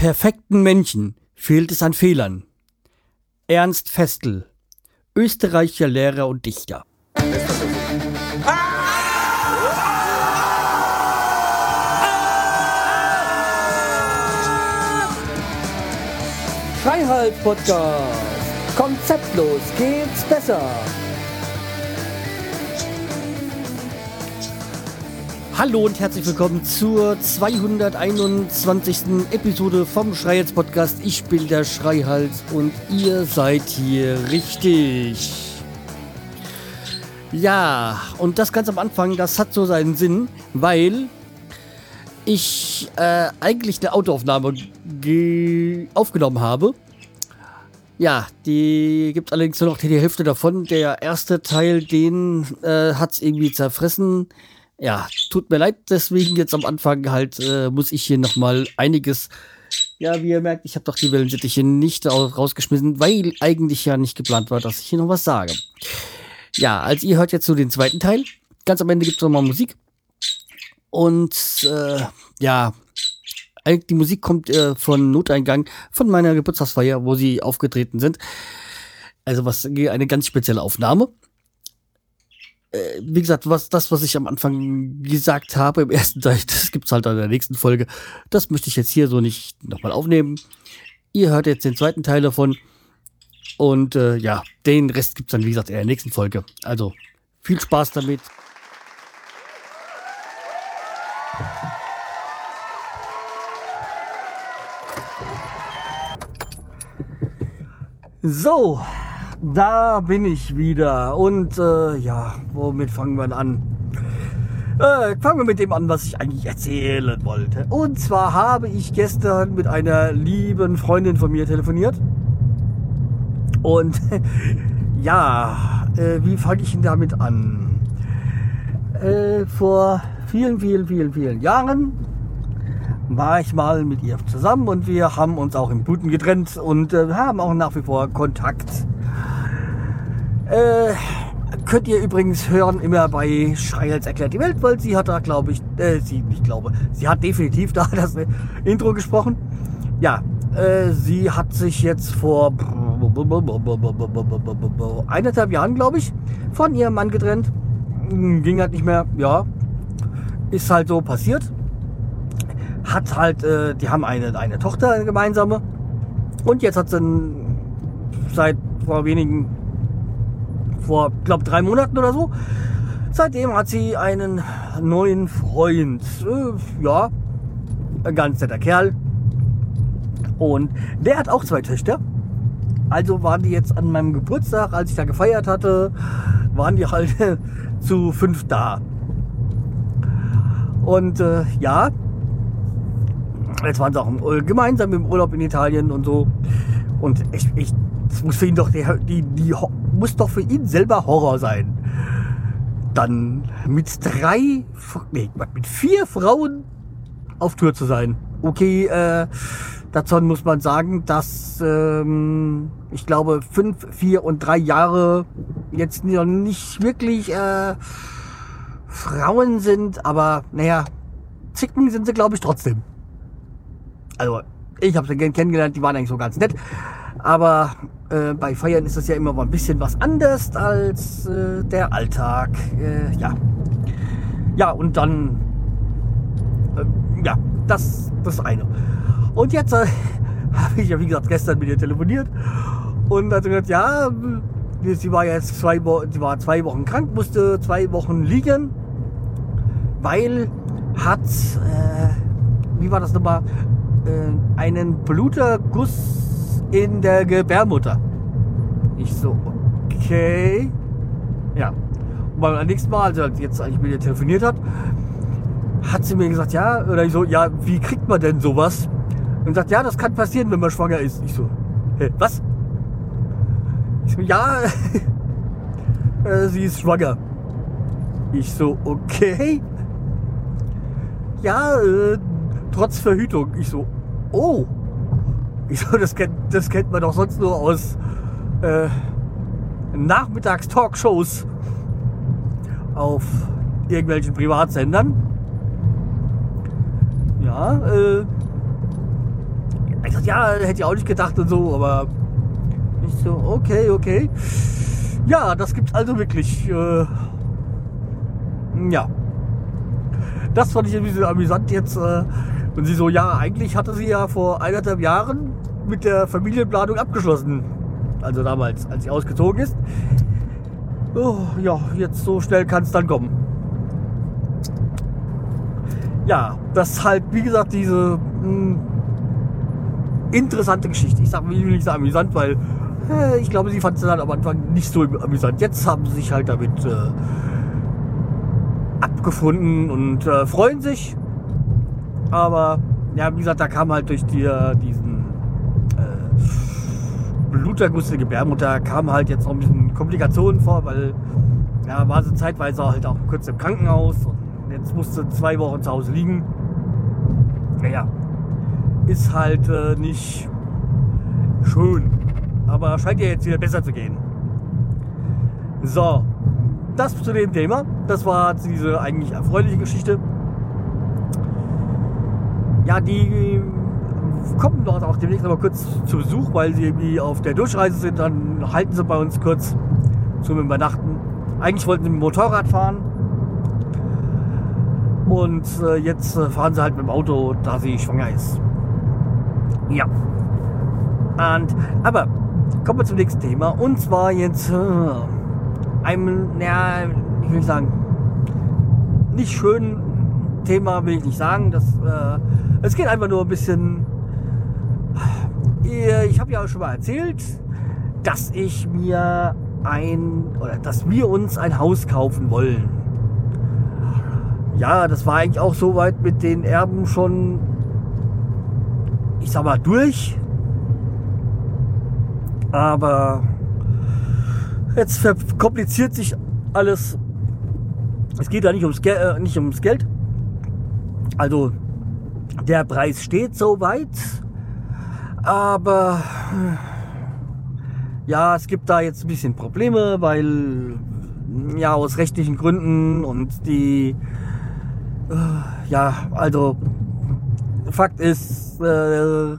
perfekten Männchen fehlt es an Fehlern. Ernst Festel, Österreicher Lehrer und Dichter. Freiheit Podcast. Konzeptlos geht's besser. Hallo und herzlich willkommen zur 221. Episode vom Schreihals Podcast. Ich bin der Schreihals und ihr seid hier richtig. Ja, und das ganz am Anfang, das hat so seinen Sinn, weil ich äh, eigentlich eine Autoaufnahme aufgenommen habe. Ja, die gibt allerdings nur noch die Hälfte davon. Der erste Teil, den äh, hat es irgendwie zerfressen ja, tut mir leid, deswegen jetzt am Anfang halt äh, muss ich hier nochmal einiges. Ja, wie ihr merkt, ich habe doch die Wellensittiche nicht rausgeschmissen, weil eigentlich ja nicht geplant war, dass ich hier noch was sage. Ja, also ihr hört jetzt so den zweiten Teil. Ganz am Ende gibt es nochmal Musik. Und äh, ja, die Musik kommt äh, von Noteingang von meiner Geburtstagsfeier, wo sie aufgetreten sind. Also was eine ganz spezielle Aufnahme äh, wie gesagt, was das, was ich am Anfang gesagt habe im ersten Teil, das gibt's halt in der nächsten Folge. Das möchte ich jetzt hier so nicht nochmal aufnehmen. Ihr hört jetzt den zweiten Teil davon. Und äh, ja, den Rest gibt's dann, wie gesagt, in der nächsten Folge. Also viel Spaß damit. So, da bin ich wieder. Und äh, ja, womit fangen wir an? Äh, fangen wir mit dem an, was ich eigentlich erzählen wollte. Und zwar habe ich gestern mit einer lieben Freundin von mir telefoniert. Und ja, äh, wie fange ich denn damit an? Äh, vor vielen, vielen, vielen, vielen Jahren war ich mal mit ihr zusammen und wir haben uns auch im Guten getrennt und äh, haben auch nach wie vor Kontakt. Äh, könnt ihr übrigens hören immer bei Schreihals erklärt die Welt, weil sie hat da, glaube ich, äh, sie, ich glaube, sie hat definitiv da das Intro gesprochen. Ja, äh, sie hat sich jetzt vor eineinhalb Jahren, glaube ich, von ihrem Mann getrennt. Ging halt nicht mehr, ja. Ist halt so passiert. Hat halt, äh, die haben eine, eine Tochter, eine gemeinsame. Und jetzt hat sie seit vor wenigen vor, glaube drei Monaten oder so. Seitdem hat sie einen neuen Freund. Äh, ja, ein ganz netter Kerl. Und der hat auch zwei Töchter. Also waren die jetzt an meinem Geburtstag, als ich da gefeiert hatte, waren die halt zu fünf da. Und äh, ja, jetzt waren sie auch im, gemeinsam im Urlaub in Italien und so. Und ich, ich das muss für ihn doch die, die, muss doch für ihn selber Horror sein. Dann mit drei, nee, mit vier Frauen auf Tour zu sein. Okay, äh, dazu muss man sagen, dass ähm, ich glaube fünf, vier und drei Jahre jetzt noch nicht wirklich äh, Frauen sind, aber naja, Zicken sind sie glaube ich trotzdem. Also ich habe sie kennengelernt, die waren eigentlich so ganz nett. Aber äh, bei Feiern ist das ja immer mal ein bisschen was anders als äh, der Alltag. Äh, ja. Ja, und dann, äh, ja, das das eine. Und jetzt äh, habe ich ja, wie gesagt, gestern mit ihr telefoniert und hat gesagt, ja, sie war jetzt zwei, sie war zwei Wochen krank, musste zwei Wochen liegen, weil hat, äh, wie war das nochmal, einen Bluterguss in der Gebärmutter. Ich so, okay. Ja. Und beim nächsten Mal, also jetzt eigentlich mit ihr telefoniert hat, hat sie mir gesagt, ja, oder ich so, ja, wie kriegt man denn sowas? Und sagt, ja, das kann passieren, wenn man schwanger ist. Ich so, hä, was? Ich so, ja, äh, sie ist schwanger. Ich so, okay. Ja, äh, trotz Verhütung. Ich so, oh. Ich so, das kennt, das kennt man doch sonst nur aus äh, Nachmittags-Talkshows auf irgendwelchen Privatsendern. Ja, äh, gesagt, ja, hätte ich auch nicht gedacht und so, aber nicht so, okay, okay. Ja, das gibt's also wirklich. Äh, ja. Das fand ich ein bisschen amüsant jetzt. Äh, und sie so, ja, eigentlich hatte sie ja vor eineinhalb Jahren mit der Familienplanung abgeschlossen. Also damals, als sie ausgezogen ist. Oh, ja, jetzt so schnell kann es dann kommen. Ja, das ist halt, wie gesagt, diese mh, hm, interessante Geschichte. Ich sage, will nicht so amüsant, weil äh, ich glaube, sie fand es dann am Anfang nicht so amüsant. Jetzt haben sie sich halt damit äh, abgefunden und äh, freuen sich. Aber ja, wie gesagt, da kam halt durch die, diesen äh, Bluterguss der Gebärmutter kam halt jetzt noch ein bisschen Komplikationen vor, weil ja, war sie zeitweise halt auch kurz im Krankenhaus und jetzt musste zwei Wochen zu Hause liegen. Naja, ist halt äh, nicht schön. Aber scheint ja jetzt wieder besser zu gehen. So, das zu dem Thema. Das war diese eigentlich erfreuliche Geschichte. Ja, die kommen dort auch demnächst aber kurz zu Besuch, weil sie irgendwie auf der Durchreise sind. Dann halten sie bei uns kurz zum Übernachten. Eigentlich wollten sie mit dem Motorrad fahren. Und äh, jetzt äh, fahren sie halt mit dem Auto, da sie schwanger ist. Ja. Und, aber kommen wir zum nächsten Thema. Und zwar jetzt äh, einem, naja, ich will sagen, nicht schön Thema will ich nicht sagen. Das, äh, es geht einfach nur ein bisschen. Ich habe ja auch schon mal erzählt, dass ich mir ein oder dass wir uns ein Haus kaufen wollen. Ja, das war eigentlich auch soweit mit den Erben schon, ich sag mal, durch. Aber jetzt verkompliziert sich alles. Es geht da nicht ums, Gel äh, nicht ums Geld. Also der Preis steht soweit. Aber ja, es gibt da jetzt ein bisschen Probleme, weil ja aus rechtlichen Gründen und die äh, ja, also Fakt ist, äh,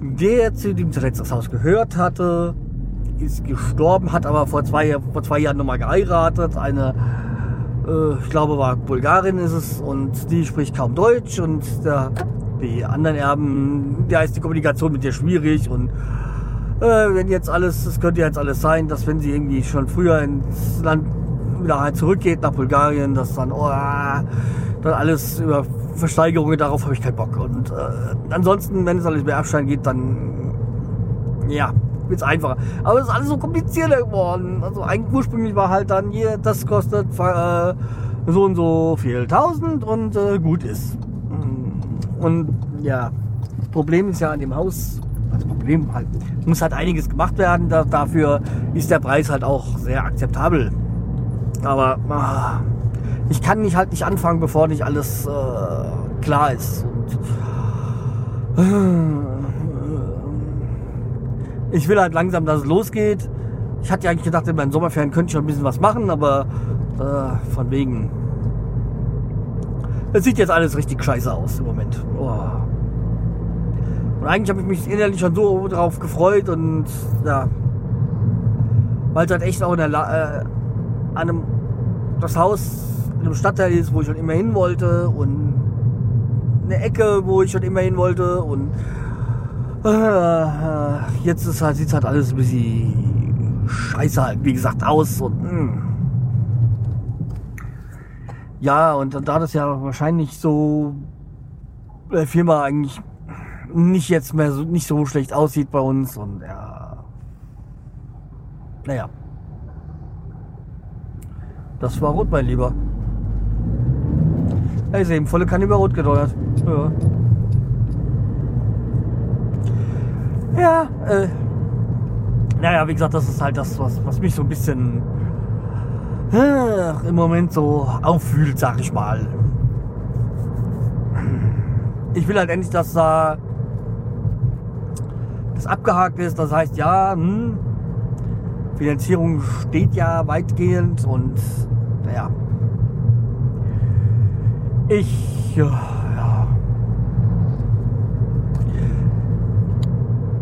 der zu dem zuletzt das Haus gehört hatte, ist gestorben, hat aber vor zwei, vor zwei Jahren nochmal geheiratet. Eine, äh, ich glaube, war Bulgarin ist es und die spricht kaum Deutsch und der, die anderen Erben, da ist die Kommunikation mit ihr schwierig und äh, wenn jetzt alles, es könnte jetzt alles sein, dass wenn sie irgendwie schon früher ins Land wieder halt zurückgeht nach Bulgarien, dass dann, oh, dann alles über Versteigerungen, darauf habe ich keinen Bock. Und äh, ansonsten, wenn es alles mehr Abstand geht, dann ja, es einfacher. Aber es ist alles so komplizierter geworden. Also eigentlich ursprünglich war halt dann hier, das kostet äh, so und so viel tausend und äh, gut ist. Und ja, Problem ist ja an dem Haus, also Problem halt, muss halt einiges gemacht werden. Da, dafür ist der Preis halt auch sehr akzeptabel. Aber ah, ich kann nicht halt nicht anfangen, bevor nicht alles äh, klar ist. Und, äh, ich will halt langsam, dass es losgeht. Ich hatte ja eigentlich gedacht, in meinen Sommerferien könnte ich schon ein bisschen was machen, aber äh, von wegen. Es sieht jetzt alles richtig scheiße aus im Moment. Oh. Und eigentlich habe ich mich innerlich schon so drauf gefreut und ja. Weil es halt echt auch in der La äh, einem, das Haus in einem Stadtteil ist, wo ich schon immer hin wollte und eine Ecke, wo ich schon immer hin wollte und jetzt ist halt, sieht halt alles ein bisschen scheiße halt, wie gesagt, aus und. Hm. ja, und da das ja wahrscheinlich so der Firma eigentlich nicht jetzt mehr so, nicht so schlecht aussieht bei uns und ja, naja. Das war rot, mein Lieber. Ja, ich sehe, volle Kanne über rot gedeuert. Ja. Ja, äh, naja, wie gesagt, das ist halt das, was, was mich so ein bisschen äh, im Moment so auffühlt, sag ich mal. Ich will halt endlich, dass da das abgehakt ist. Das heißt, ja, hm, Finanzierung steht ja weitgehend und naja, ich ja,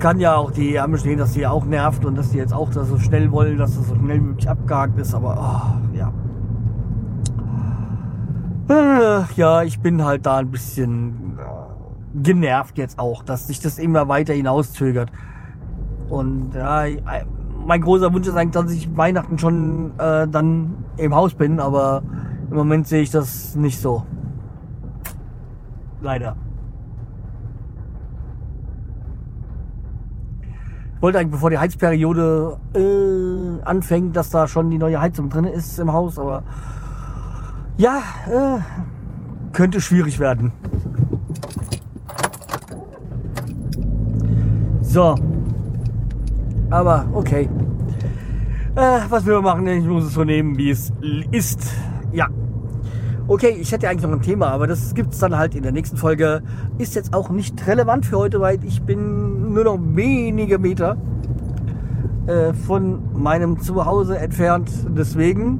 kann ja auch die Arme stehen, dass die auch nervt und dass die jetzt auch so schnell wollen, dass das so schnell wie möglich abgehakt ist, aber oh, ja. Äh, Ja, ich bin halt da ein bisschen äh, genervt jetzt auch, dass sich das immer weiter hinauszögert. Und ja, äh, mein großer Wunsch ist eigentlich, dass ich Weihnachten schon äh, dann im Haus bin, aber im Moment sehe ich das nicht so. Leider. Wollte eigentlich, bevor die Heizperiode äh, anfängt, dass da schon die neue Heizung drin ist im Haus, aber ja, äh, könnte schwierig werden. So. Aber okay. Äh, was man machen? Ich muss es so nehmen, wie es ist. Ja. Okay, ich hätte eigentlich noch ein Thema, aber das gibt's dann halt in der nächsten Folge. Ist jetzt auch nicht relevant für heute, weil ich bin nur noch wenige Meter äh, von meinem Zuhause entfernt. Deswegen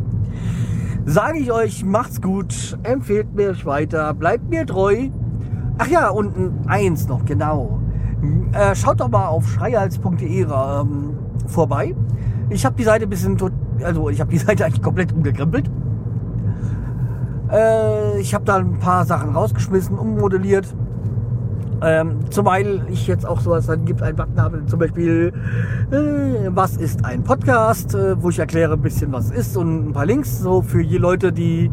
sage ich euch, macht's gut, empfehlt mir weiter, bleibt mir treu. Ach ja, und ein eins noch, genau. Äh, schaut doch mal auf schreihals.de ähm, vorbei. Ich habe die Seite ein bisschen, also ich habe die Seite eigentlich komplett umgekrempelt. Äh, ich habe da ein paar Sachen rausgeschmissen, ummodelliert. Ähm, zumal ich jetzt auch sowas dann gibt, einen Button habe, zum Beispiel, äh, was ist ein Podcast, äh, wo ich erkläre ein bisschen, was ist und ein paar Links, so für die Leute, die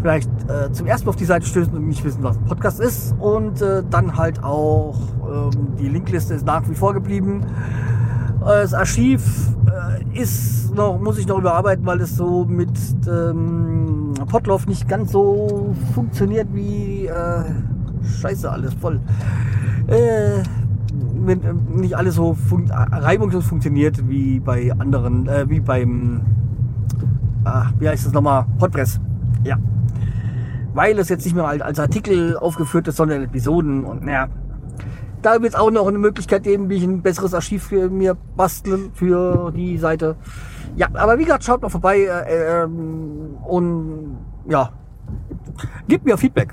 vielleicht äh, zum ersten Mal auf die Seite stößen und nicht wissen, was ein Podcast ist. Und äh, dann halt auch, ähm, die Linkliste ist nach wie vor geblieben. Äh, Das Archiv äh, ist noch, muss ich noch überarbeiten, weil es so mit ähm, Potloff nicht ganz so funktioniert wie äh, Scheiße, alles voll. Äh, wenn äh, nicht alles so fun reibungslos funktioniert wie bei anderen, äh, wie beim, ah, wie heißt das nochmal, Hotpress. Ja. Weil es jetzt nicht mehr als Artikel aufgeführt ist, sondern in Episoden und naja. Da wird es auch noch eine Möglichkeit geben, wie ich ein besseres Archiv für mir basteln für die Seite. Ja, aber wie gesagt, schaut mal vorbei äh, ähm, und ja, gebt mir Feedback.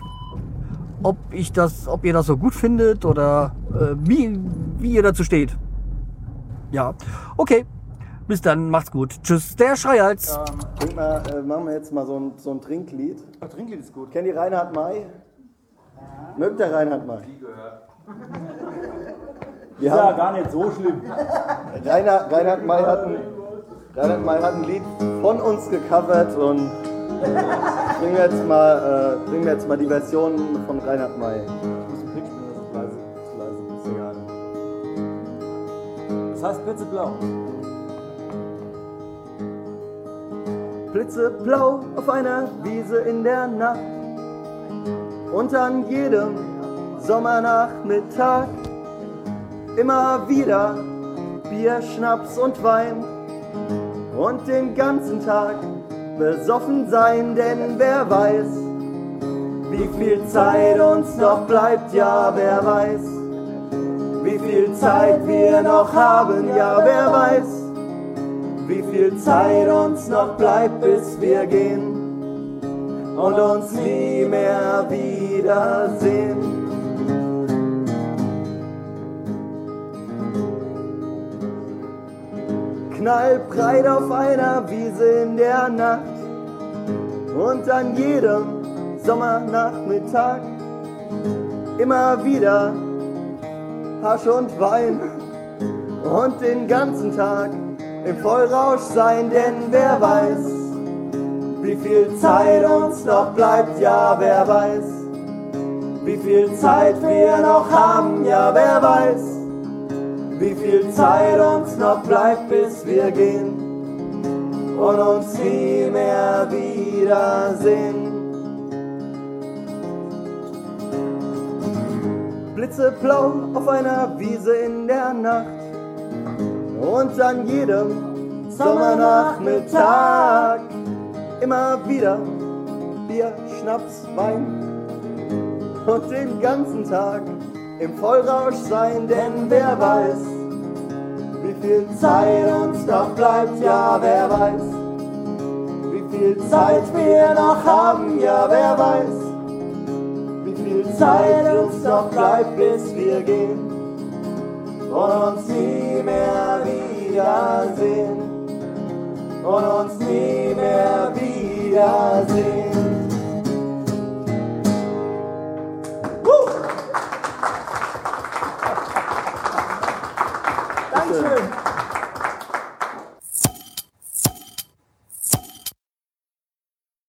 Ob ich das, ob ihr das so gut findet oder äh, wie, wie ihr dazu steht. Ja, okay. Bis dann, macht's gut. Tschüss, der Schreihals. Trink mal, äh, machen wir jetzt mal so ein, so ein Trinklied. Ach, Trinklied ist gut. Kennt ihr Reinhard May? Mögt ihr Reinhard May? Wir Ja, haben, gar nicht so schlimm. Rainer, Reinhard, May hat ein, Reinhard May hat ein Lied von uns gecovert und bringen wir jetzt mal, äh, bringen wir jetzt mal die Version von Reinhard May. Ich muss pitchen, das ist leise, zu leise. Ist egal. Das heißt Blitzeblau. Blitzeblau auf einer Wiese in der Nacht und an jedem Sommernachmittag immer wieder Bier, Schnaps und Wein und den ganzen Tag besoffen sein, denn wer weiß, wie viel Zeit uns noch bleibt, ja, wer weiß, wie viel Zeit wir noch haben, ja, wer weiß wie viel Zeit uns noch bleibt, bis wir gehen und uns nie mehr wiedersehen. Knallbreit auf einer Wiese in der Nacht. Und an jedem Sommernachmittag immer wieder Hasch und Wein. Und den ganzen Tag im Vollrausch sein, denn wer weiß, wie viel Zeit uns noch bleibt, ja, wer weiß, wie viel Zeit wir noch haben, ja, wer weiß, wie viel Zeit uns noch bleibt, bis wir gehen und uns nie mehr wiedersehen. Blitzeblau auf einer Wiese in der Nacht und an jedem Sommernachmittag immer wieder Bier, Schnaps, Wein und den ganzen Tag im Vollrausch sein, denn wer weiß, viel Zeit uns noch bleibt, ja wer weiß. Wie viel Zeit wir noch haben, ja wer weiß. Wie viel Zeit uns noch bleibt, bis wir gehen und uns nie mehr wiedersehen. Und uns nie mehr wiedersehen. Dankeschön.